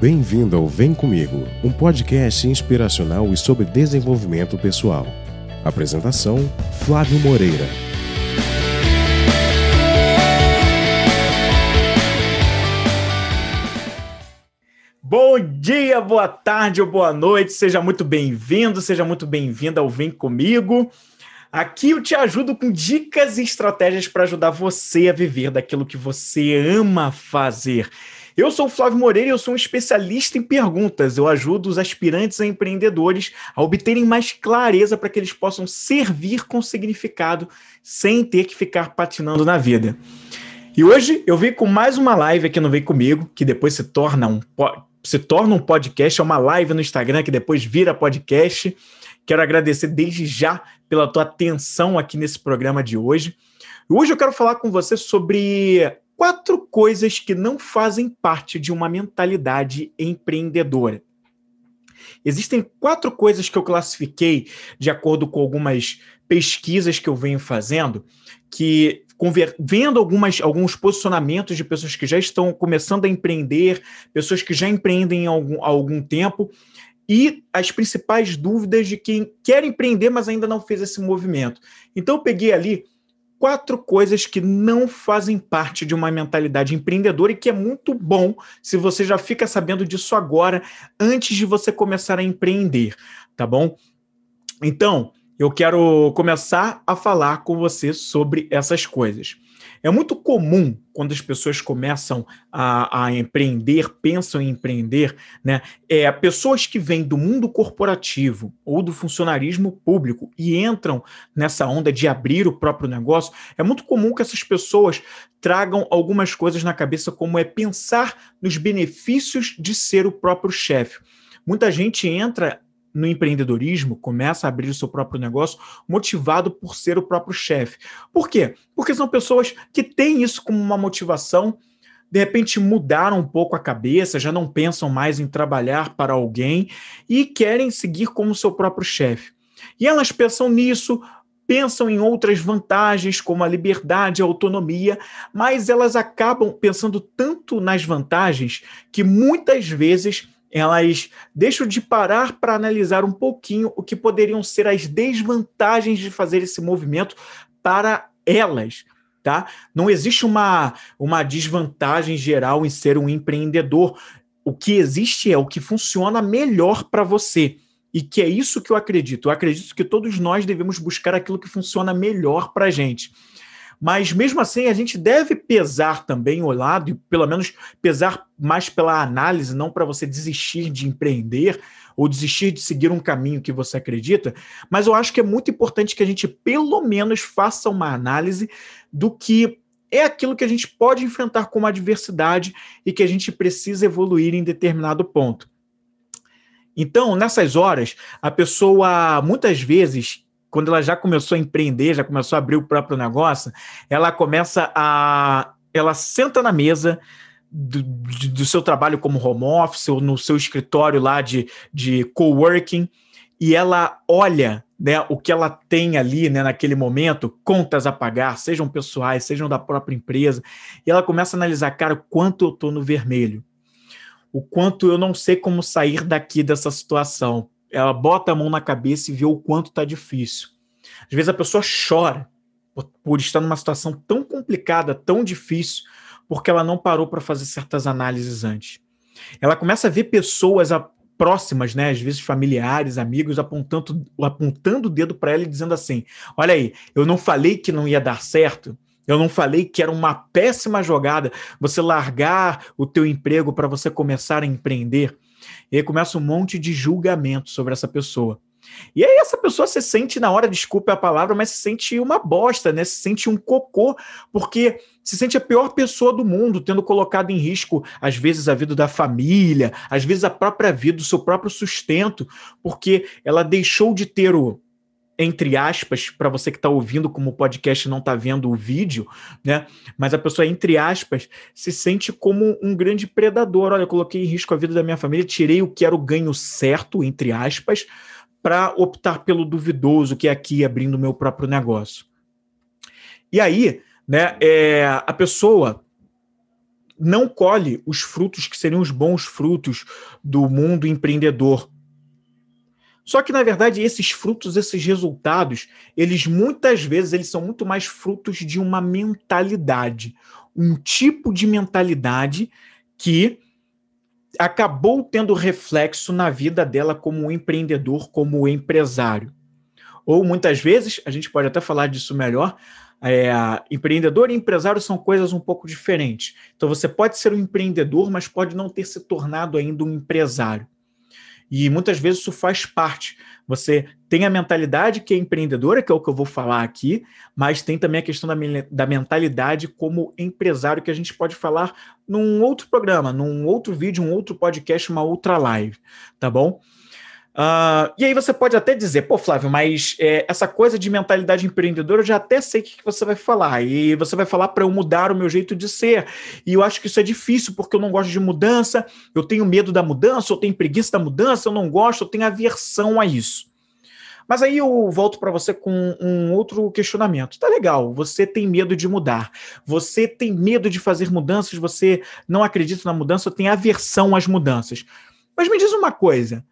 Bem-vindo ao Vem Comigo, um podcast inspiracional e sobre desenvolvimento pessoal. Apresentação: Flávio Moreira. Bom dia, boa tarde ou boa noite, seja muito bem-vindo, seja muito bem-vinda ao Vem Comigo. Aqui eu te ajudo com dicas e estratégias para ajudar você a viver daquilo que você ama fazer. Eu sou o Flávio Moreira e eu sou um especialista em perguntas. Eu ajudo os aspirantes a empreendedores a obterem mais clareza para que eles possam servir com significado sem ter que ficar patinando na vida. E hoje eu vim com mais uma live aqui no Vem Comigo, que depois se torna um, se torna um podcast, é uma live no Instagram que depois vira podcast. Quero agradecer desde já pela tua atenção aqui nesse programa de hoje. Hoje eu quero falar com você sobre quatro coisas que não fazem parte de uma mentalidade empreendedora. Existem quatro coisas que eu classifiquei de acordo com algumas pesquisas que eu venho fazendo, que vendo algumas, alguns posicionamentos de pessoas que já estão começando a empreender, pessoas que já empreendem há algum, há algum tempo, e as principais dúvidas de quem quer empreender, mas ainda não fez esse movimento. Então, eu peguei ali quatro coisas que não fazem parte de uma mentalidade empreendedora e que é muito bom se você já fica sabendo disso agora, antes de você começar a empreender, tá bom? Então, eu quero começar a falar com você sobre essas coisas. É muito comum quando as pessoas começam a, a, empreender, pensam em empreender, né? É, pessoas que vêm do mundo corporativo ou do funcionarismo público e entram nessa onda de abrir o próprio negócio, é muito comum que essas pessoas tragam algumas coisas na cabeça, como é pensar nos benefícios de ser o próprio chefe. Muita gente entra no empreendedorismo, começa a abrir o seu próprio negócio motivado por ser o próprio chefe. Por quê? Porque são pessoas que têm isso como uma motivação, de repente mudaram um pouco a cabeça, já não pensam mais em trabalhar para alguém e querem seguir como seu próprio chefe. E elas pensam nisso, pensam em outras vantagens, como a liberdade, a autonomia, mas elas acabam pensando tanto nas vantagens que muitas vezes elas deixam de parar para analisar um pouquinho o que poderiam ser as desvantagens de fazer esse movimento para elas. Tá? Não existe uma, uma desvantagem geral em ser um empreendedor. O que existe é o que funciona melhor para você. E que é isso que eu acredito. Eu acredito que todos nós devemos buscar aquilo que funciona melhor para a gente. Mas mesmo assim, a gente deve pesar também o lado, e pelo menos pesar mais pela análise, não para você desistir de empreender ou desistir de seguir um caminho que você acredita. Mas eu acho que é muito importante que a gente, pelo menos, faça uma análise do que é aquilo que a gente pode enfrentar como adversidade e que a gente precisa evoluir em determinado ponto. Então, nessas horas, a pessoa muitas vezes quando ela já começou a empreender, já começou a abrir o próprio negócio, ela começa a. Ela senta na mesa do, do seu trabalho como home office ou no seu escritório lá de, de coworking e ela olha né, o que ela tem ali né, naquele momento, contas a pagar, sejam pessoais, sejam da própria empresa, e ela começa a analisar, cara, o quanto eu estou no vermelho, o quanto eu não sei como sair daqui dessa situação ela bota a mão na cabeça e vê o quanto está difícil. Às vezes a pessoa chora por, por estar numa situação tão complicada, tão difícil, porque ela não parou para fazer certas análises antes. Ela começa a ver pessoas a, próximas, né, às vezes familiares, amigos, apontando, apontando o dedo para ela e dizendo assim: Olha aí, eu não falei que não ia dar certo. Eu não falei que era uma péssima jogada você largar o teu emprego para você começar a empreender. E aí começa um monte de julgamento sobre essa pessoa. E aí essa pessoa se sente, na hora, desculpe a palavra, mas se sente uma bosta, né? Se sente um cocô, porque se sente a pior pessoa do mundo, tendo colocado em risco, às vezes, a vida da família, às vezes a própria vida, o seu próprio sustento, porque ela deixou de ter o, entre aspas, para você que está ouvindo como o podcast não está vendo o vídeo, né? Mas a pessoa, entre aspas, se sente como um grande predador. Olha, coloquei em risco a vida da minha família, tirei o que era o ganho certo, entre aspas, para optar pelo duvidoso, que é aqui abrindo o meu próprio negócio. E aí, né, é, a pessoa não colhe os frutos que seriam os bons frutos do mundo empreendedor. Só que na verdade esses frutos, esses resultados, eles muitas vezes eles são muito mais frutos de uma mentalidade, um tipo de mentalidade que acabou tendo reflexo na vida dela como empreendedor, como empresário. Ou muitas vezes, a gente pode até falar disso melhor, é, empreendedor e empresário são coisas um pouco diferentes. Então você pode ser um empreendedor, mas pode não ter se tornado ainda um empresário. E muitas vezes isso faz parte. Você tem a mentalidade que é empreendedora, que é o que eu vou falar aqui, mas tem também a questão da, da mentalidade como empresário, que a gente pode falar num outro programa, num outro vídeo, um outro podcast, uma outra live, tá bom? Uh, e aí você pode até dizer, pô, Flávio, mas é, essa coisa de mentalidade empreendedora eu já até sei o que, que você vai falar. E você vai falar para eu mudar o meu jeito de ser. E eu acho que isso é difícil, porque eu não gosto de mudança, eu tenho medo da mudança, eu tenho preguiça da mudança, eu não gosto, eu tenho aversão a isso. Mas aí eu volto para você com um outro questionamento. Tá legal, você tem medo de mudar, você tem medo de fazer mudanças, você não acredita na mudança, tem aversão às mudanças. Mas me diz uma coisa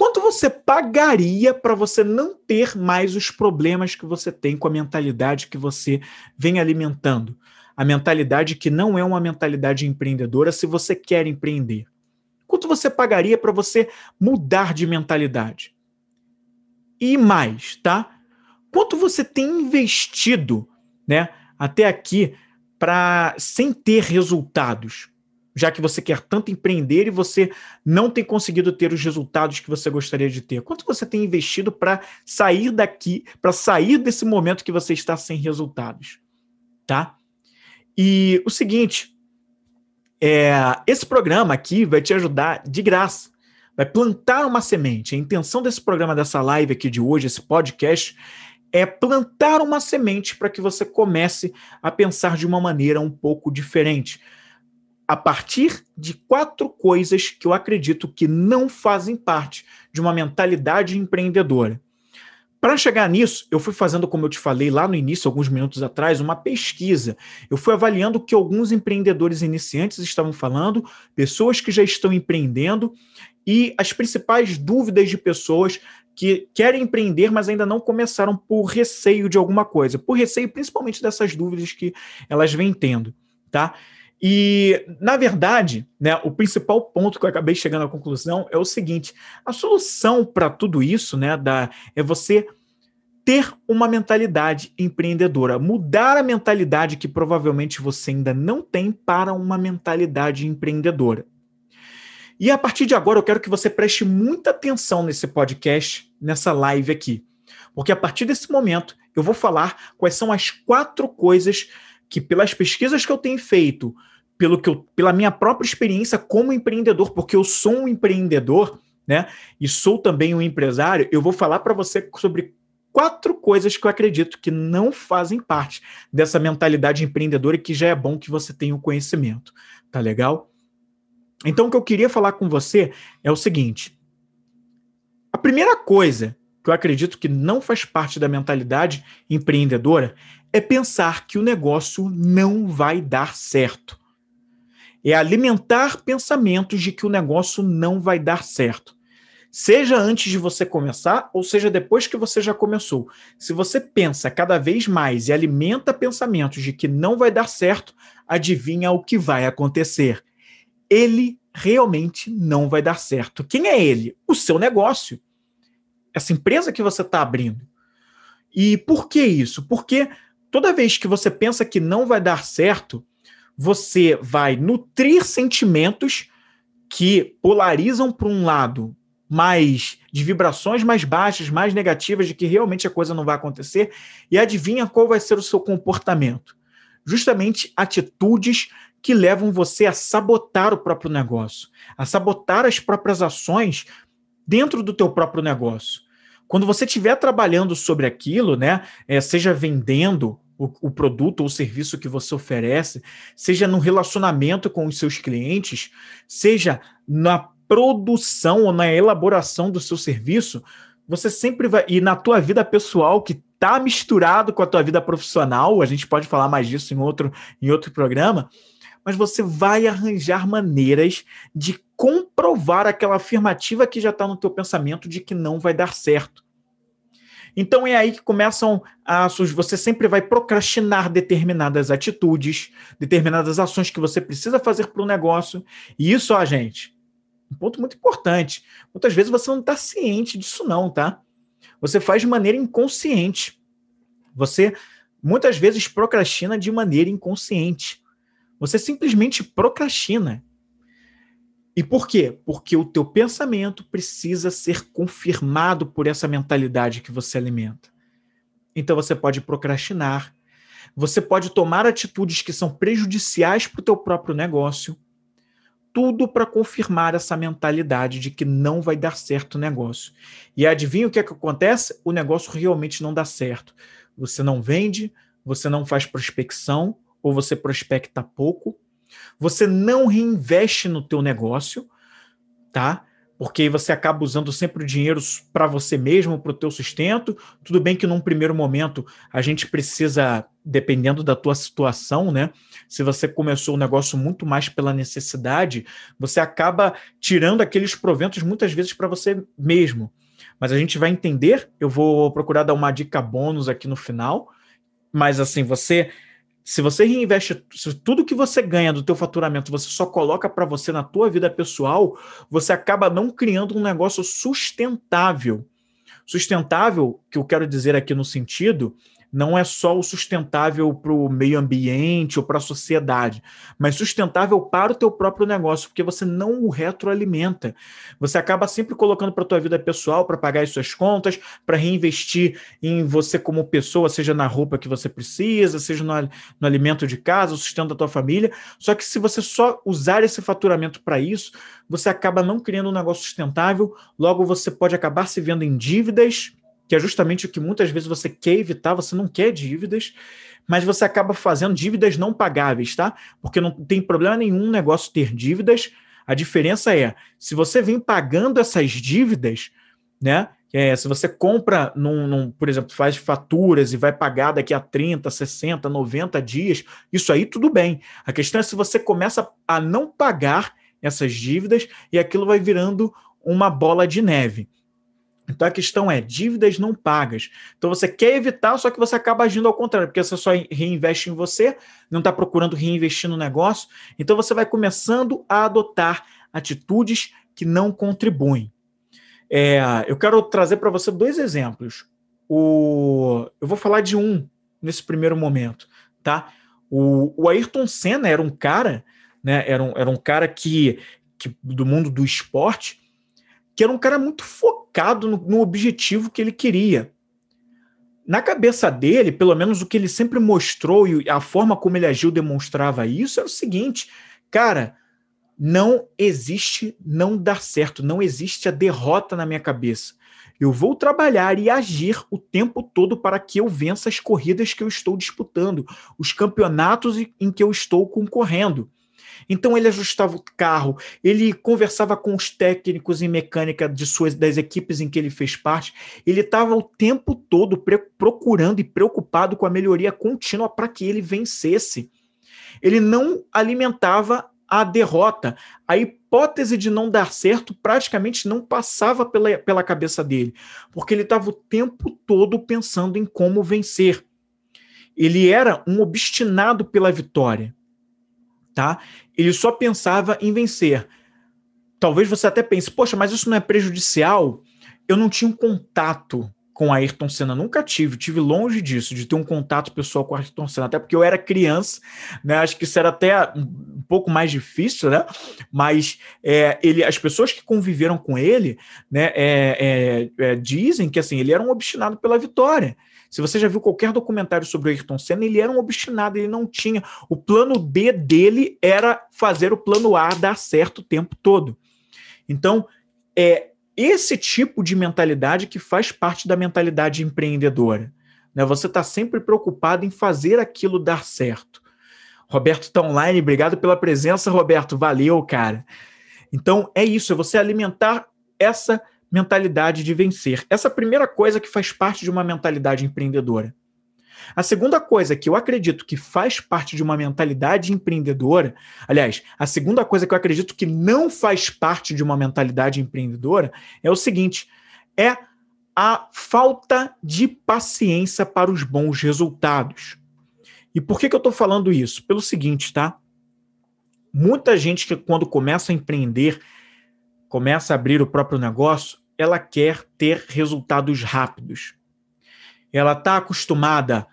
Quanto você pagaria para você não ter mais os problemas que você tem com a mentalidade que você vem alimentando? A mentalidade que não é uma mentalidade empreendedora se você quer empreender. Quanto você pagaria para você mudar de mentalidade? E mais, tá? Quanto você tem investido, né, até aqui para sem ter resultados? Já que você quer tanto empreender e você não tem conseguido ter os resultados que você gostaria de ter? Quanto você tem investido para sair daqui, para sair desse momento que você está sem resultados? Tá? E o seguinte, é, esse programa aqui vai te ajudar de graça. Vai plantar uma semente. A intenção desse programa, dessa live aqui de hoje, esse podcast, é plantar uma semente para que você comece a pensar de uma maneira um pouco diferente a partir de quatro coisas que eu acredito que não fazem parte de uma mentalidade empreendedora. Para chegar nisso, eu fui fazendo, como eu te falei lá no início, alguns minutos atrás, uma pesquisa. Eu fui avaliando o que alguns empreendedores iniciantes estavam falando, pessoas que já estão empreendendo e as principais dúvidas de pessoas que querem empreender, mas ainda não começaram por receio de alguma coisa, por receio principalmente dessas dúvidas que elas vêm tendo, tá? E, na verdade, né, o principal ponto que eu acabei chegando à conclusão é o seguinte: a solução para tudo isso né, da, é você ter uma mentalidade empreendedora, mudar a mentalidade que provavelmente você ainda não tem para uma mentalidade empreendedora. E a partir de agora eu quero que você preste muita atenção nesse podcast, nessa live aqui. Porque a partir desse momento eu vou falar quais são as quatro coisas que, pelas pesquisas que eu tenho feito, pelo que eu, pela minha própria experiência como empreendedor, porque eu sou um empreendedor, né? E sou também um empresário, eu vou falar para você sobre quatro coisas que eu acredito que não fazem parte dessa mentalidade empreendedora e que já é bom que você tenha o conhecimento. Tá legal? Então, o que eu queria falar com você é o seguinte: a primeira coisa que eu acredito que não faz parte da mentalidade empreendedora é pensar que o negócio não vai dar certo é alimentar pensamentos de que o negócio não vai dar certo. Seja antes de você começar, ou seja depois que você já começou. Se você pensa cada vez mais e alimenta pensamentos de que não vai dar certo, adivinha o que vai acontecer. Ele realmente não vai dar certo. Quem é ele? O seu negócio. Essa empresa que você está abrindo. E por que isso? Porque toda vez que você pensa que não vai dar certo, você vai nutrir sentimentos que polarizam para um lado mais de vibrações mais baixas, mais negativas, de que realmente a coisa não vai acontecer, e adivinha qual vai ser o seu comportamento? Justamente atitudes que levam você a sabotar o próprio negócio, a sabotar as próprias ações dentro do teu próprio negócio. Quando você estiver trabalhando sobre aquilo, né, é, seja vendendo o, o produto ou serviço que você oferece, seja no relacionamento com os seus clientes, seja na produção ou na elaboração do seu serviço, você sempre vai. E na tua vida pessoal, que está misturado com a tua vida profissional, a gente pode falar mais disso em outro, em outro programa, mas você vai arranjar maneiras de comprovar aquela afirmativa que já está no teu pensamento de que não vai dar certo. Então é aí que começam a você sempre vai procrastinar determinadas atitudes, determinadas ações que você precisa fazer para o negócio. E isso, ó, gente, um ponto muito importante. Muitas vezes você não está ciente disso, não, tá? Você faz de maneira inconsciente. Você muitas vezes procrastina de maneira inconsciente. Você simplesmente procrastina. E por quê? Porque o teu pensamento precisa ser confirmado por essa mentalidade que você alimenta. Então você pode procrastinar, você pode tomar atitudes que são prejudiciais para o teu próprio negócio, tudo para confirmar essa mentalidade de que não vai dar certo o negócio. E adivinha o que, é que acontece? O negócio realmente não dá certo. Você não vende, você não faz prospecção, ou você prospecta pouco, você não reinveste no teu negócio, tá? Porque você acaba usando sempre o dinheiro para você mesmo, para o teu sustento. Tudo bem que num primeiro momento a gente precisa, dependendo da tua situação, né? Se você começou o negócio muito mais pela necessidade, você acaba tirando aqueles proventos muitas vezes para você mesmo. Mas a gente vai entender, eu vou procurar dar uma dica bônus aqui no final, mas assim, você se você reinveste se tudo que você ganha do teu faturamento, você só coloca para você na tua vida pessoal, você acaba não criando um negócio sustentável. Sustentável, que eu quero dizer aqui no sentido não é só o sustentável para o meio ambiente ou para a sociedade, mas sustentável para o teu próprio negócio, porque você não o retroalimenta. Você acaba sempre colocando para a tua vida pessoal, para pagar as suas contas, para reinvestir em você como pessoa, seja na roupa que você precisa, seja no, no alimento de casa, o sustento da tua família. Só que se você só usar esse faturamento para isso, você acaba não criando um negócio sustentável, logo você pode acabar se vendo em dívidas que é justamente o que muitas vezes você quer evitar, você não quer dívidas, mas você acaba fazendo dívidas não pagáveis, tá? Porque não tem problema nenhum um negócio ter dívidas. A diferença é, se você vem pagando essas dívidas, né? É, se você compra, num, num, por exemplo, faz faturas e vai pagar daqui a 30, 60, 90 dias, isso aí tudo bem. A questão é se você começa a não pagar essas dívidas e aquilo vai virando uma bola de neve. Então a questão é dívidas não pagas. Então você quer evitar, só que você acaba agindo ao contrário, porque você só reinveste em você, não está procurando reinvestir no negócio. Então você vai começando a adotar atitudes que não contribuem. É, eu quero trazer para você dois exemplos. O, eu vou falar de um nesse primeiro momento, tá? O, o Ayrton Senna era um cara, né? Era um, era um cara que, que do mundo do esporte que era um cara muito focado no, no objetivo que ele queria. Na cabeça dele, pelo menos o que ele sempre mostrou e a forma como ele agiu demonstrava isso, era o seguinte: cara, não existe não dar certo, não existe a derrota na minha cabeça. Eu vou trabalhar e agir o tempo todo para que eu vença as corridas que eu estou disputando, os campeonatos em que eu estou concorrendo. Então ele ajustava o carro, ele conversava com os técnicos em mecânica de suas das equipes em que ele fez parte. Ele estava o tempo todo procurando e preocupado com a melhoria contínua para que ele vencesse. Ele não alimentava a derrota. A hipótese de não dar certo praticamente não passava pela, pela cabeça dele, porque ele estava o tempo todo pensando em como vencer. Ele era um obstinado pela vitória tá? Ele só pensava em vencer. Talvez você até pense, poxa, mas isso não é prejudicial? Eu não tinha um contato com Ayrton Senna, nunca tive, tive longe disso, de ter um contato pessoal com Ayrton Senna, até porque eu era criança, né? Acho que isso era até um pouco mais difícil, né? Mas é, ele, as pessoas que conviveram com ele, né, é, é, é dizem que assim ele era um obstinado pela vitória. Se você já viu qualquer documentário sobre o Ayrton Senna, ele era um obstinado, ele não tinha. O plano B dele era fazer o plano A dar certo o tempo todo. Então, é esse tipo de mentalidade que faz parte da mentalidade empreendedora. Né? Você está sempre preocupado em fazer aquilo dar certo. Roberto está online, obrigado pela presença, Roberto. Valeu, cara. Então é isso, é você alimentar essa mentalidade de vencer. Essa primeira coisa que faz parte de uma mentalidade empreendedora. A segunda coisa que eu acredito que faz parte de uma mentalidade empreendedora, aliás, a segunda coisa que eu acredito que não faz parte de uma mentalidade empreendedora é o seguinte: é a falta de paciência para os bons resultados. E por que, que eu estou falando isso? Pelo seguinte, tá? Muita gente que, quando começa a empreender, começa a abrir o próprio negócio, ela quer ter resultados rápidos. Ela está acostumada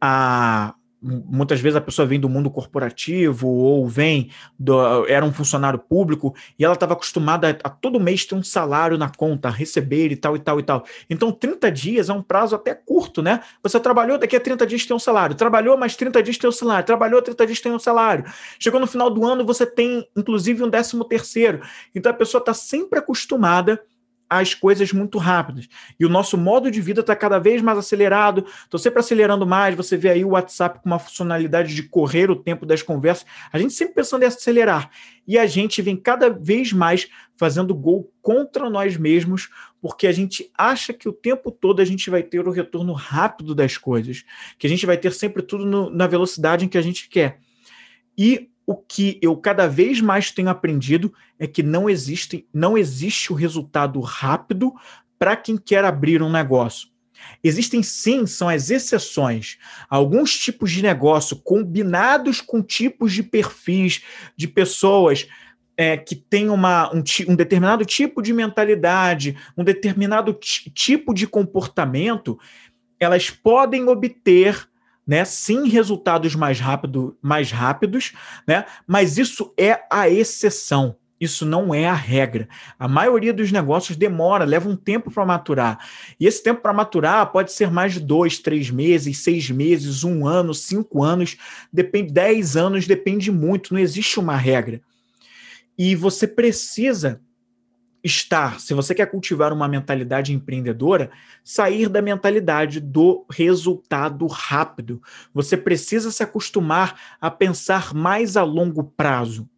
a muitas vezes a pessoa vem do mundo corporativo ou vem do, era um funcionário público e ela estava acostumada a, a, todo mês ter um salário na conta, receber e tal e tal e tal. Então 30 dias é um prazo até curto, né? Você trabalhou, daqui a 30 dias tem um salário, trabalhou mais 30 dias tem um salário, trabalhou 30 dias tem um salário. Chegou no final do ano você tem inclusive um décimo terceiro. Então a pessoa está sempre acostumada as coisas muito rápidas. E o nosso modo de vida está cada vez mais acelerado. Estou sempre acelerando mais. Você vê aí o WhatsApp com uma funcionalidade de correr o tempo das conversas. A gente sempre pensando em acelerar. E a gente vem cada vez mais fazendo gol contra nós mesmos, porque a gente acha que o tempo todo a gente vai ter o retorno rápido das coisas, que a gente vai ter sempre tudo no, na velocidade em que a gente quer. E o que eu cada vez mais tenho aprendido é que não existe, não existe o resultado rápido para quem quer abrir um negócio. Existem sim, são as exceções. Alguns tipos de negócio combinados com tipos de perfis de pessoas é, que têm uma, um, um, determinado tipo de mentalidade, um determinado tipo de comportamento, elas podem obter né? Sim, resultados mais, rápido, mais rápidos, né? Mas isso é a exceção. Isso não é a regra. A maioria dos negócios demora, leva um tempo para maturar. E esse tempo para maturar pode ser mais de dois, três meses, seis meses, um ano, cinco anos, depende, dez anos, depende muito. Não existe uma regra. E você precisa estar, se você quer cultivar uma mentalidade empreendedora, sair da mentalidade do resultado rápido. Você precisa se acostumar a pensar mais a longo prazo.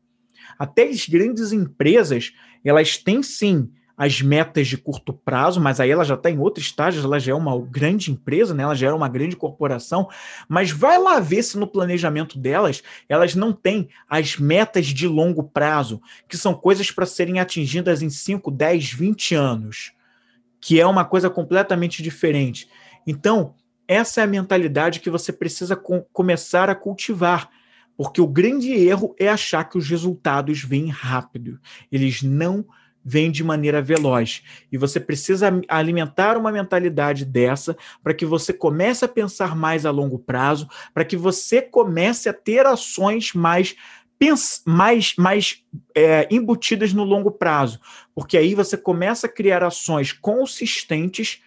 Até as grandes empresas, elas têm sim as metas de curto prazo, mas aí ela já está em outro estágio, ela já é uma grande empresa, né? ela já é uma grande corporação, mas vai lá ver se no planejamento delas elas não têm as metas de longo prazo, que são coisas para serem atingidas em 5, 10, 20 anos, que é uma coisa completamente diferente. Então, essa é a mentalidade que você precisa com, começar a cultivar. Porque o grande erro é achar que os resultados vêm rápido. Eles não vem de maneira veloz. E você precisa alimentar uma mentalidade dessa para que você comece a pensar mais a longo prazo, para que você comece a ter ações mais mais, mais é, embutidas no longo prazo, porque aí você começa a criar ações consistentes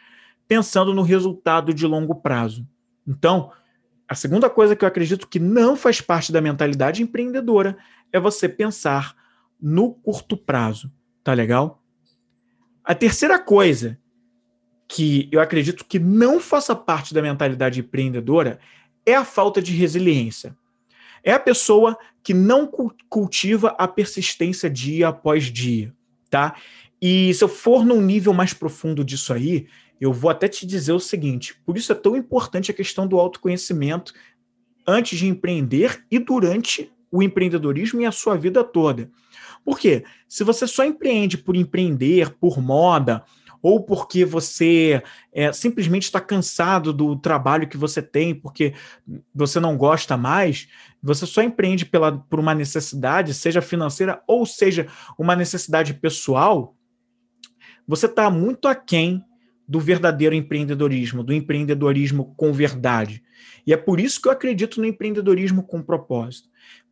pensando no resultado de longo prazo. Então, a segunda coisa que eu acredito que não faz parte da mentalidade empreendedora é você pensar no curto prazo. Tá legal? A terceira coisa que eu acredito que não faça parte da mentalidade empreendedora é a falta de resiliência. É a pessoa que não cultiva a persistência dia após dia, tá? E se eu for num nível mais profundo disso aí, eu vou até te dizer o seguinte: por isso é tão importante a questão do autoconhecimento antes de empreender e durante o empreendedorismo e a sua vida toda. Por quê? Se você só empreende por empreender, por moda, ou porque você é, simplesmente está cansado do trabalho que você tem, porque você não gosta mais, você só empreende pela, por uma necessidade, seja financeira ou seja uma necessidade pessoal, você está muito aquém do verdadeiro empreendedorismo, do empreendedorismo com verdade. E é por isso que eu acredito no empreendedorismo com propósito.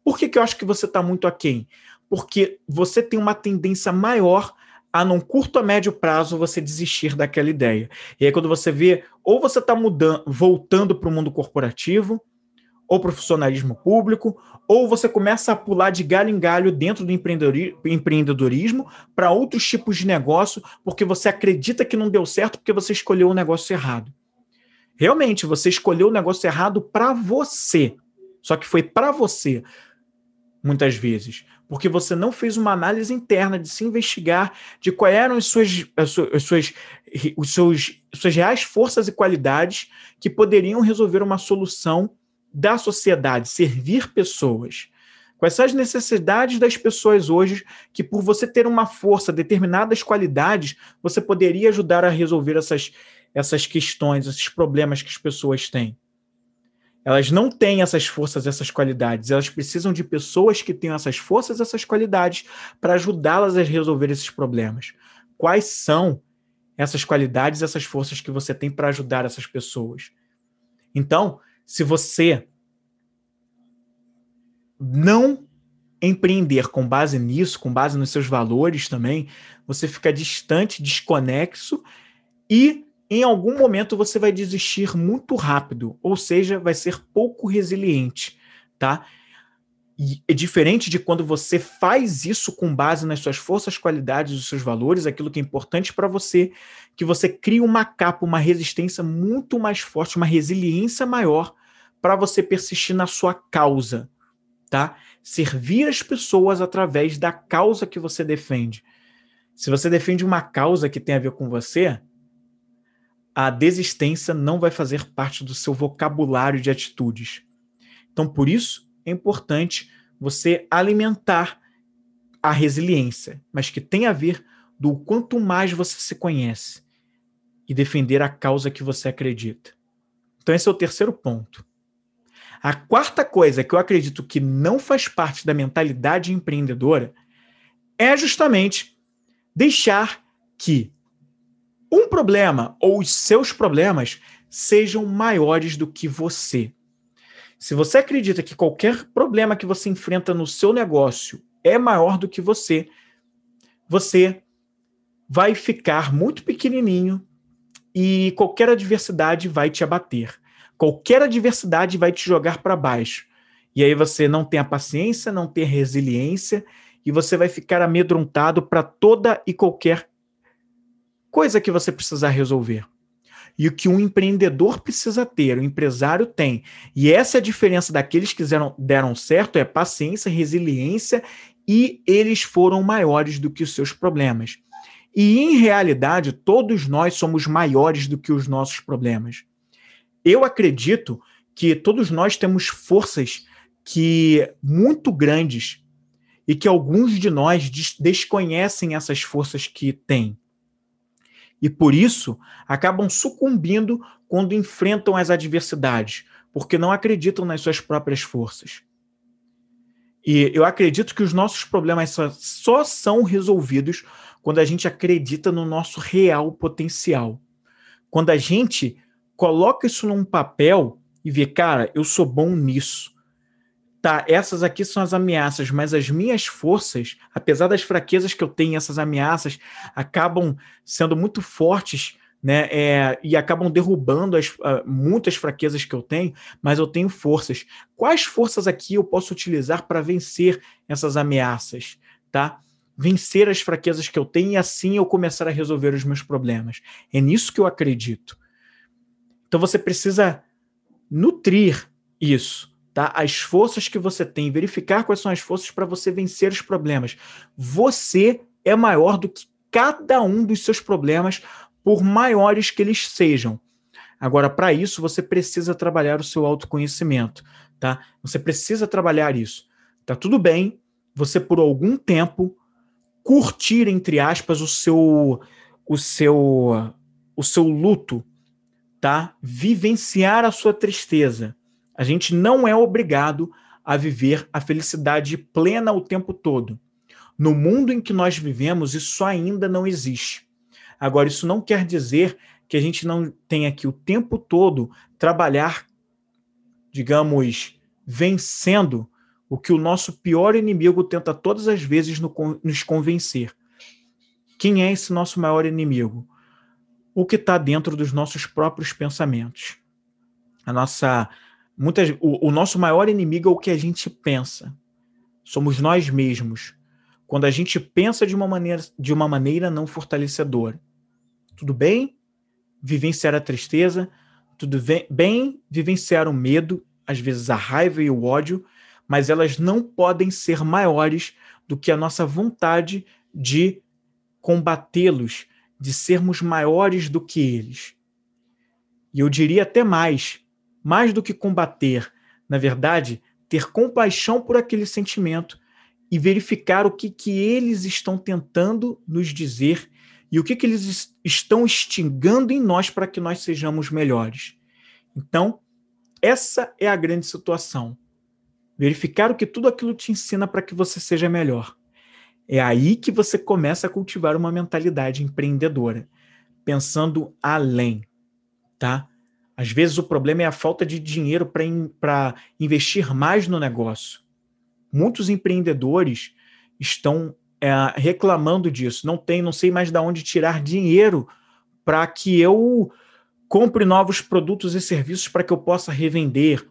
Por que, que eu acho que você está muito aquém? porque você tem uma tendência maior a num curto a médio prazo você desistir daquela ideia. E aí quando você vê, ou você está mudando, voltando para o mundo corporativo, ou profissionalismo público, ou você começa a pular de galho em galho dentro do empreendedorismo para outros tipos de negócio, porque você acredita que não deu certo porque você escolheu o negócio errado. Realmente, você escolheu o negócio errado para você. Só que foi para você, muitas vezes porque você não fez uma análise interna de se investigar de quais eram as suas, as suas, as suas, os seus, suas reais forças e qualidades que poderiam resolver uma solução da sociedade, servir pessoas. Quais são as necessidades das pessoas hoje que, por você ter uma força, determinadas qualidades, você poderia ajudar a resolver essas, essas questões, esses problemas que as pessoas têm? Elas não têm essas forças, essas qualidades. Elas precisam de pessoas que tenham essas forças, essas qualidades para ajudá-las a resolver esses problemas. Quais são essas qualidades, essas forças que você tem para ajudar essas pessoas? Então, se você não empreender com base nisso, com base nos seus valores também, você fica distante, desconexo e em algum momento você vai desistir muito rápido, ou seja, vai ser pouco resiliente, tá? E é diferente de quando você faz isso com base nas suas forças, qualidades, os seus valores, aquilo que é importante para você, que você cria uma capa, uma resistência muito mais forte, uma resiliência maior para você persistir na sua causa, tá? Servir as pessoas através da causa que você defende. Se você defende uma causa que tem a ver com você, a desistência não vai fazer parte do seu vocabulário de atitudes. Então, por isso, é importante você alimentar a resiliência, mas que tem a ver do quanto mais você se conhece e defender a causa que você acredita. Então, esse é o terceiro ponto. A quarta coisa que eu acredito que não faz parte da mentalidade empreendedora é justamente deixar que um problema ou os seus problemas sejam maiores do que você. Se você acredita que qualquer problema que você enfrenta no seu negócio é maior do que você, você vai ficar muito pequenininho e qualquer adversidade vai te abater. Qualquer adversidade vai te jogar para baixo. E aí você não tem a paciência, não tem a resiliência e você vai ficar amedrontado para toda e qualquer coisa que você precisa resolver. E o que um empreendedor precisa ter, o empresário tem. E essa é a diferença daqueles que deram, deram certo, é paciência, resiliência, e eles foram maiores do que os seus problemas. E, em realidade, todos nós somos maiores do que os nossos problemas. Eu acredito que todos nós temos forças que muito grandes e que alguns de nós desconhecem essas forças que têm e por isso acabam sucumbindo quando enfrentam as adversidades, porque não acreditam nas suas próprias forças. E eu acredito que os nossos problemas só, são resolvidos quando a gente acredita no nosso real potencial. Quando a gente coloca isso num papel e vê, cara, eu sou bom nisso tá, essas aqui são as ameaças, mas as minhas forças, apesar das fraquezas que eu tenho, essas ameaças acabam sendo muito fortes, né, é, e acabam derrubando as, uh, muitas fraquezas que eu tenho, mas eu tenho forças. Quais forças aqui eu posso utilizar para vencer essas ameaças, tá? Vencer as fraquezas que eu tenho e assim eu começar a resolver os meus problemas. É nisso que eu acredito. Então você precisa nutrir isso tá? As forças que você tem, verificar quais são as forças para você vencer os problemas. Você é maior do que cada um dos seus problemas, por maiores que eles sejam. Agora, para isso, você precisa trabalhar o seu autoconhecimento, tá? Você precisa trabalhar isso. Tá tudo bem você por algum tempo curtir entre aspas o seu o seu o seu luto, tá? Vivenciar a sua tristeza. A gente não é obrigado a viver a felicidade plena o tempo todo. No mundo em que nós vivemos, isso ainda não existe. Agora, isso não quer dizer que a gente não tenha que o tempo todo trabalhar, digamos, vencendo o que o nosso pior inimigo tenta todas as vezes nos convencer. Quem é esse nosso maior inimigo? O que está dentro dos nossos próprios pensamentos. A nossa Muitas, o, o nosso maior inimigo é o que a gente pensa. Somos nós mesmos. Quando a gente pensa de uma maneira, de uma maneira não fortalecedora. Tudo bem vivenciar a tristeza, tudo bem vivenciar o medo, às vezes a raiva e o ódio, mas elas não podem ser maiores do que a nossa vontade de combatê-los, de sermos maiores do que eles. E eu diria até mais, mais do que combater, na verdade, ter compaixão por aquele sentimento e verificar o que, que eles estão tentando nos dizer e o que, que eles estão instigando em nós para que nós sejamos melhores. Então, essa é a grande situação. Verificar o que tudo aquilo te ensina para que você seja melhor. É aí que você começa a cultivar uma mentalidade empreendedora, pensando além, tá? Às vezes o problema é a falta de dinheiro para in, investir mais no negócio. Muitos empreendedores estão é, reclamando disso. Não tem, não sei mais de onde tirar dinheiro para que eu compre novos produtos e serviços para que eu possa revender.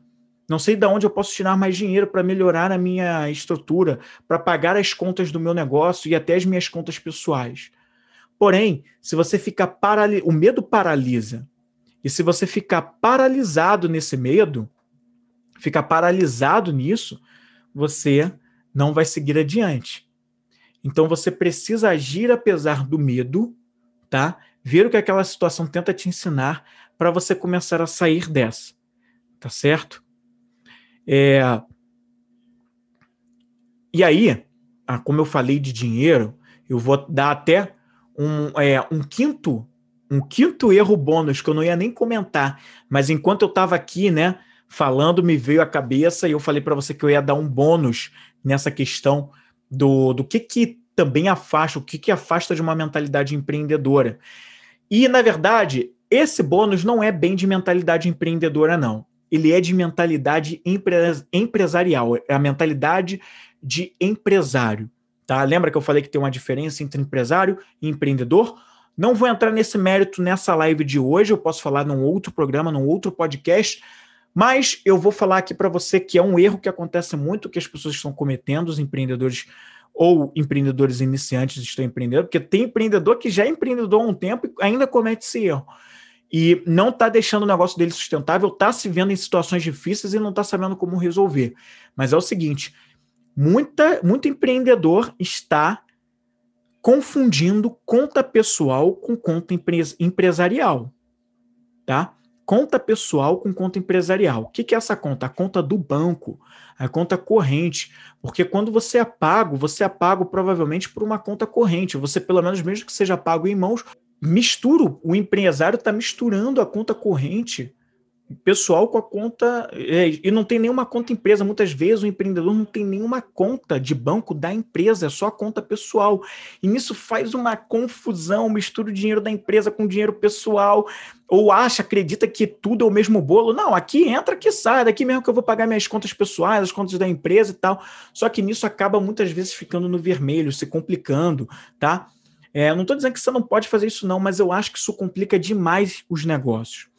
Não sei de onde eu posso tirar mais dinheiro para melhorar a minha estrutura, para pagar as contas do meu negócio e até as minhas contas pessoais. Porém, se você ficar paralisado, o medo paralisa. E se você ficar paralisado nesse medo, ficar paralisado nisso, você não vai seguir adiante. Então você precisa agir apesar do medo, tá? Ver o que aquela situação tenta te ensinar para você começar a sair dessa, tá certo? É... E aí, ah, como eu falei de dinheiro, eu vou dar até um, é, um quinto um quinto erro bônus que eu não ia nem comentar, mas enquanto eu estava aqui, né, falando, me veio à cabeça e eu falei para você que eu ia dar um bônus nessa questão do, do que que também afasta, o que que afasta de uma mentalidade empreendedora. E, na verdade, esse bônus não é bem de mentalidade empreendedora, não. Ele é de mentalidade empre empresarial, é a mentalidade de empresário. Tá? Lembra que eu falei que tem uma diferença entre empresário e empreendedor? Não vou entrar nesse mérito nessa live de hoje, eu posso falar num outro programa, num outro podcast, mas eu vou falar aqui para você que é um erro que acontece muito que as pessoas estão cometendo, os empreendedores ou empreendedores iniciantes estão empreendendo, porque tem empreendedor que já é empreendedor há um tempo e ainda comete esse erro. E não está deixando o negócio dele sustentável, está se vendo em situações difíceis e não está sabendo como resolver. Mas é o seguinte: muita, muito empreendedor está confundindo conta pessoal com conta empresarial, tá? Conta pessoal com conta empresarial. O que é essa conta? A conta do banco, a conta corrente. Porque quando você é pago, você é pago provavelmente por uma conta corrente. Você, pelo menos, mesmo que seja pago em mãos, mistura. O empresário está misturando a conta corrente pessoal com a conta é, e não tem nenhuma conta empresa. Muitas vezes o empreendedor não tem nenhuma conta de banco da empresa, é só a conta pessoal. E nisso faz uma confusão, mistura o dinheiro da empresa com o dinheiro pessoal, ou acha, acredita que tudo é o mesmo bolo. Não, aqui entra, aqui sai, daqui mesmo que eu vou pagar minhas contas pessoais, as contas da empresa e tal. Só que nisso acaba muitas vezes ficando no vermelho, se complicando, tá? É, não estou dizendo que você não pode fazer isso, não, mas eu acho que isso complica demais os negócios.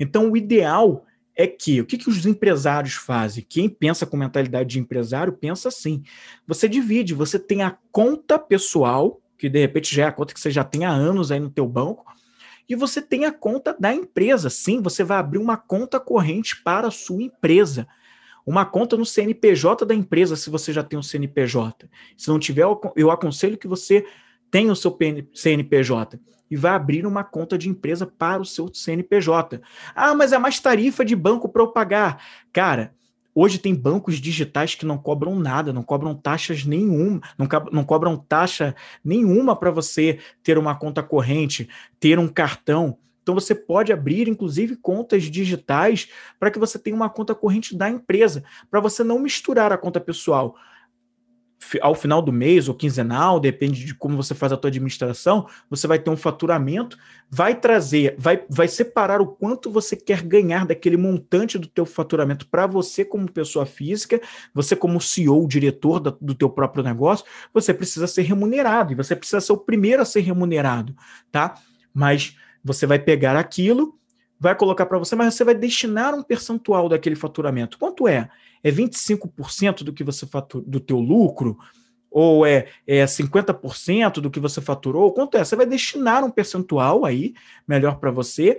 Então, o ideal é que o que, que os empresários fazem? Quem pensa com mentalidade de empresário pensa assim: você divide, você tem a conta pessoal, que de repente já é a conta que você já tem há anos aí no teu banco, e você tem a conta da empresa. Sim, você vai abrir uma conta corrente para a sua empresa. Uma conta no CNPJ da empresa, se você já tem um CNPJ. Se não tiver, eu aconselho que você tenha o seu CNPJ e vai abrir uma conta de empresa para o seu CNPJ. Ah, mas é mais tarifa de banco para eu pagar. Cara, hoje tem bancos digitais que não cobram nada, não cobram taxas nenhuma, não cobram taxa nenhuma para você ter uma conta corrente, ter um cartão. Então você pode abrir, inclusive, contas digitais para que você tenha uma conta corrente da empresa, para você não misturar a conta pessoal ao final do mês ou quinzenal, depende de como você faz a tua administração, você vai ter um faturamento, vai trazer, vai, vai separar o quanto você quer ganhar daquele montante do teu faturamento para você como pessoa física, você como CEO, diretor da, do teu próprio negócio, você precisa ser remunerado e você precisa ser o primeiro a ser remunerado, tá? Mas você vai pegar aquilo, vai colocar para você, mas você vai destinar um percentual daquele faturamento. Quanto é? é 25% do que você fatura, do teu lucro, ou é, é 50% do que você faturou, quanto é? Você vai destinar um percentual aí, melhor para você,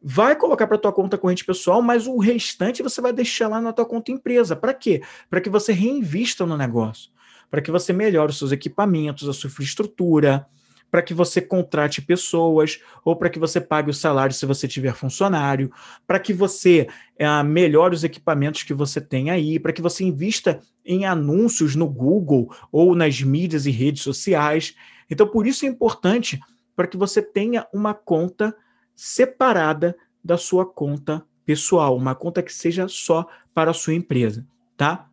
vai colocar para tua conta corrente pessoal, mas o restante você vai deixar lá na tua conta empresa. Para quê? Para que você reinvista no negócio. para que você melhore os seus equipamentos, a sua infraestrutura, para que você contrate pessoas ou para que você pague o salário se você tiver funcionário, para que você é, melhore os equipamentos que você tem aí, para que você invista em anúncios no Google ou nas mídias e redes sociais. Então, por isso é importante para que você tenha uma conta separada da sua conta pessoal, uma conta que seja só para a sua empresa, tá?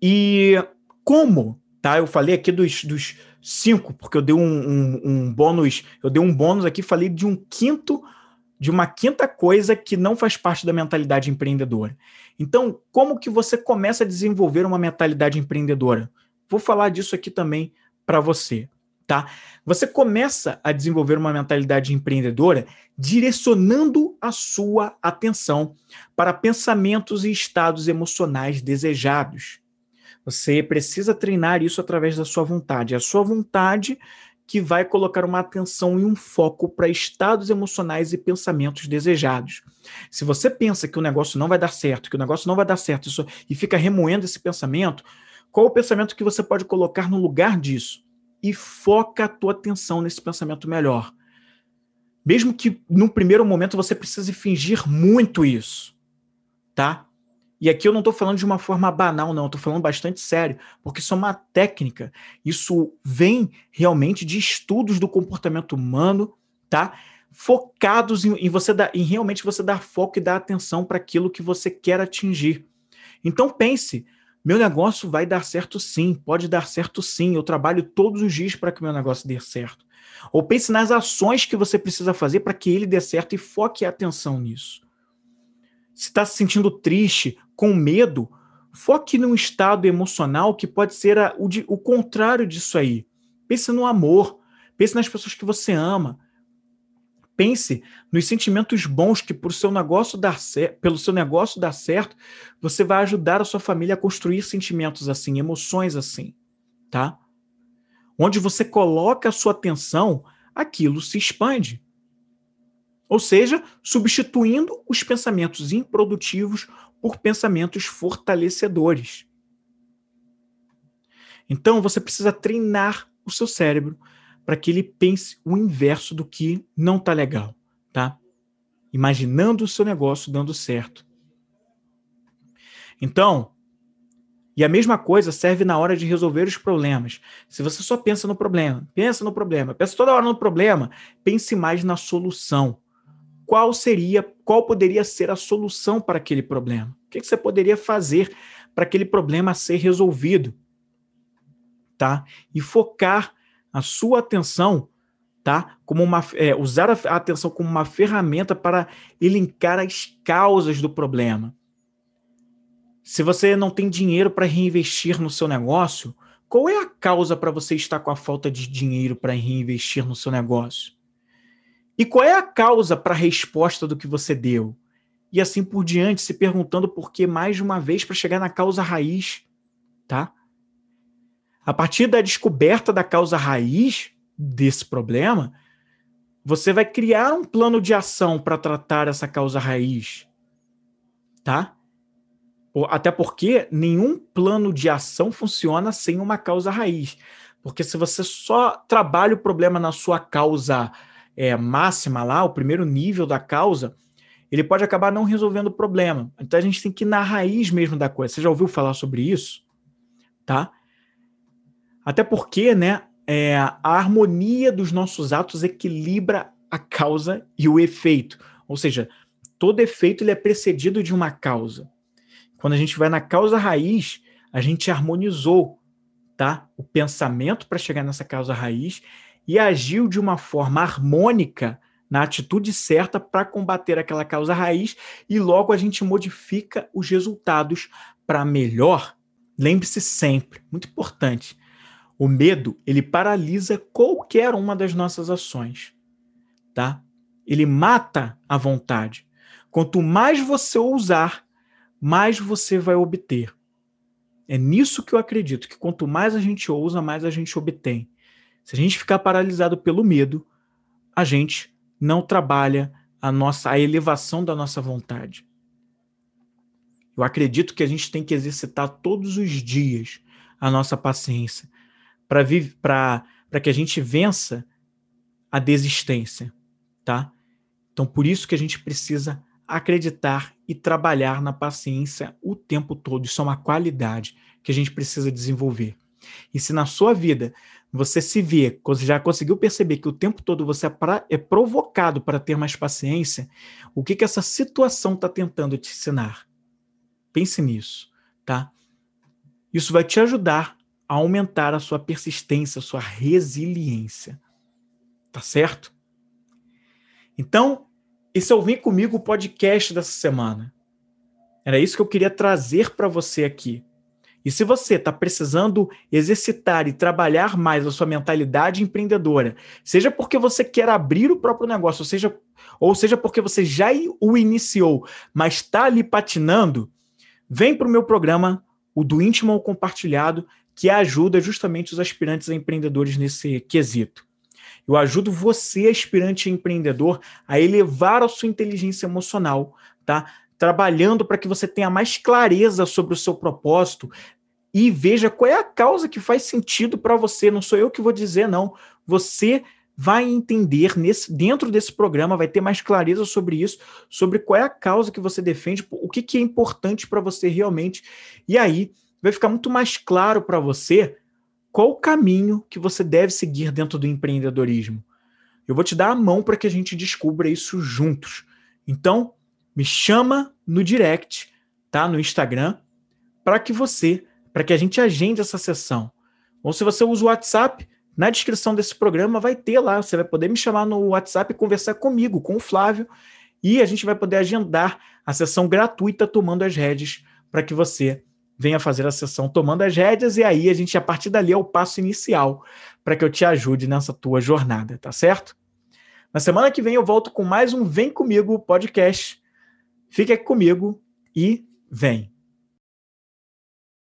E como, tá? Eu falei aqui dos, dos cinco, porque eu dei um, um, um bônus, eu dei um bônus aqui, falei de um quinto, de uma quinta coisa que não faz parte da mentalidade empreendedora. Então, como que você começa a desenvolver uma mentalidade empreendedora? Vou falar disso aqui também para você, tá? Você começa a desenvolver uma mentalidade empreendedora direcionando a sua atenção para pensamentos e estados emocionais desejados. Você precisa treinar isso através da sua vontade. É a sua vontade que vai colocar uma atenção e um foco para estados emocionais e pensamentos desejados. Se você pensa que o negócio não vai dar certo, que o negócio não vai dar certo, isso, e fica remoendo esse pensamento, qual o pensamento que você pode colocar no lugar disso? E foca a tua atenção nesse pensamento melhor. Mesmo que no primeiro momento você precise fingir muito isso, tá? E aqui eu não estou falando de uma forma banal, não, estou falando bastante sério, porque isso é uma técnica. Isso vem realmente de estudos do comportamento humano, tá? Focados em, em você dar, em realmente você dar foco e dar atenção para aquilo que você quer atingir. Então pense, meu negócio vai dar certo sim, pode dar certo sim. Eu trabalho todos os dias para que meu negócio dê certo. Ou pense nas ações que você precisa fazer para que ele dê certo e foque a atenção nisso. Se está se sentindo triste, com medo, foque num estado emocional que pode ser a, o, de, o contrário disso aí. Pense no amor, pense nas pessoas que você ama. Pense nos sentimentos bons que por seu negócio dar pelo seu negócio dar certo, você vai ajudar a sua família a construir sentimentos assim, emoções assim, tá? Onde você coloca a sua atenção, aquilo se expande. Ou seja, substituindo os pensamentos improdutivos por pensamentos fortalecedores. Então, você precisa treinar o seu cérebro para que ele pense o inverso do que não está legal, tá? Imaginando o seu negócio dando certo. Então, e a mesma coisa serve na hora de resolver os problemas. Se você só pensa no problema, pensa no problema, pensa toda hora no problema, pense mais na solução qual seria, qual poderia ser a solução para aquele problema? O que você poderia fazer para aquele problema ser resolvido? Tá? E focar a sua atenção, tá? Como uma, é, usar a atenção como uma ferramenta para elencar as causas do problema. Se você não tem dinheiro para reinvestir no seu negócio, qual é a causa para você estar com a falta de dinheiro para reinvestir no seu negócio? E qual é a causa para a resposta do que você deu? E assim por diante, se perguntando por que mais uma vez para chegar na causa raiz, tá? A partir da descoberta da causa raiz desse problema, você vai criar um plano de ação para tratar essa causa raiz, tá? Até porque nenhum plano de ação funciona sem uma causa raiz. Porque se você só trabalha o problema na sua causa é, máxima lá, o primeiro nível da causa, ele pode acabar não resolvendo o problema. Então a gente tem que ir na raiz mesmo da coisa. Você já ouviu falar sobre isso? Tá? Até porque, né, é, a harmonia dos nossos atos equilibra a causa e o efeito. Ou seja, todo efeito ele é precedido de uma causa. Quando a gente vai na causa raiz, a gente harmonizou, tá? O pensamento para chegar nessa causa raiz e agiu de uma forma harmônica na atitude certa para combater aquela causa raiz e logo a gente modifica os resultados para melhor. Lembre-se sempre, muito importante, o medo, ele paralisa qualquer uma das nossas ações, tá? Ele mata a vontade. Quanto mais você ousar, mais você vai obter. É nisso que eu acredito, que quanto mais a gente ousa, mais a gente obtém. Se a gente ficar paralisado pelo medo, a gente não trabalha a nossa a elevação da nossa vontade. Eu acredito que a gente tem que exercitar todos os dias a nossa paciência, para que a gente vença a desistência, tá? Então, por isso que a gente precisa acreditar e trabalhar na paciência o tempo todo. Isso é uma qualidade que a gente precisa desenvolver. E se na sua vida você se vê, já conseguiu perceber que o tempo todo você é, é provocado para ter mais paciência, o que, que essa situação está tentando te ensinar? Pense nisso, tá? Isso vai te ajudar a aumentar a sua persistência, a sua resiliência. Tá certo? Então, esse é o Vem Comigo podcast dessa semana. Era isso que eu queria trazer para você aqui. E se você está precisando exercitar e trabalhar mais a sua mentalidade empreendedora, seja porque você quer abrir o próprio negócio, ou seja, ou seja porque você já o iniciou, mas está ali patinando, vem para o meu programa, o do íntimo ao compartilhado, que ajuda justamente os aspirantes a empreendedores nesse quesito. Eu ajudo você, aspirante empreendedor, a elevar a sua inteligência emocional, tá? Trabalhando para que você tenha mais clareza sobre o seu propósito e veja qual é a causa que faz sentido para você. Não sou eu que vou dizer, não. Você vai entender nesse, dentro desse programa, vai ter mais clareza sobre isso, sobre qual é a causa que você defende, o que, que é importante para você realmente. E aí vai ficar muito mais claro para você qual o caminho que você deve seguir dentro do empreendedorismo. Eu vou te dar a mão para que a gente descubra isso juntos. Então, me chama no direct, tá? No Instagram, para que você, para que a gente agende essa sessão. Ou se você usa o WhatsApp, na descrição desse programa vai ter lá, você vai poder me chamar no WhatsApp e conversar comigo, com o Flávio, e a gente vai poder agendar a sessão gratuita tomando as redes para que você venha fazer a sessão tomando as rédeas e aí a gente a partir dali é o passo inicial para que eu te ajude nessa tua jornada, tá certo? Na semana que vem eu volto com mais um Vem comigo podcast. Fique aqui comigo e vem.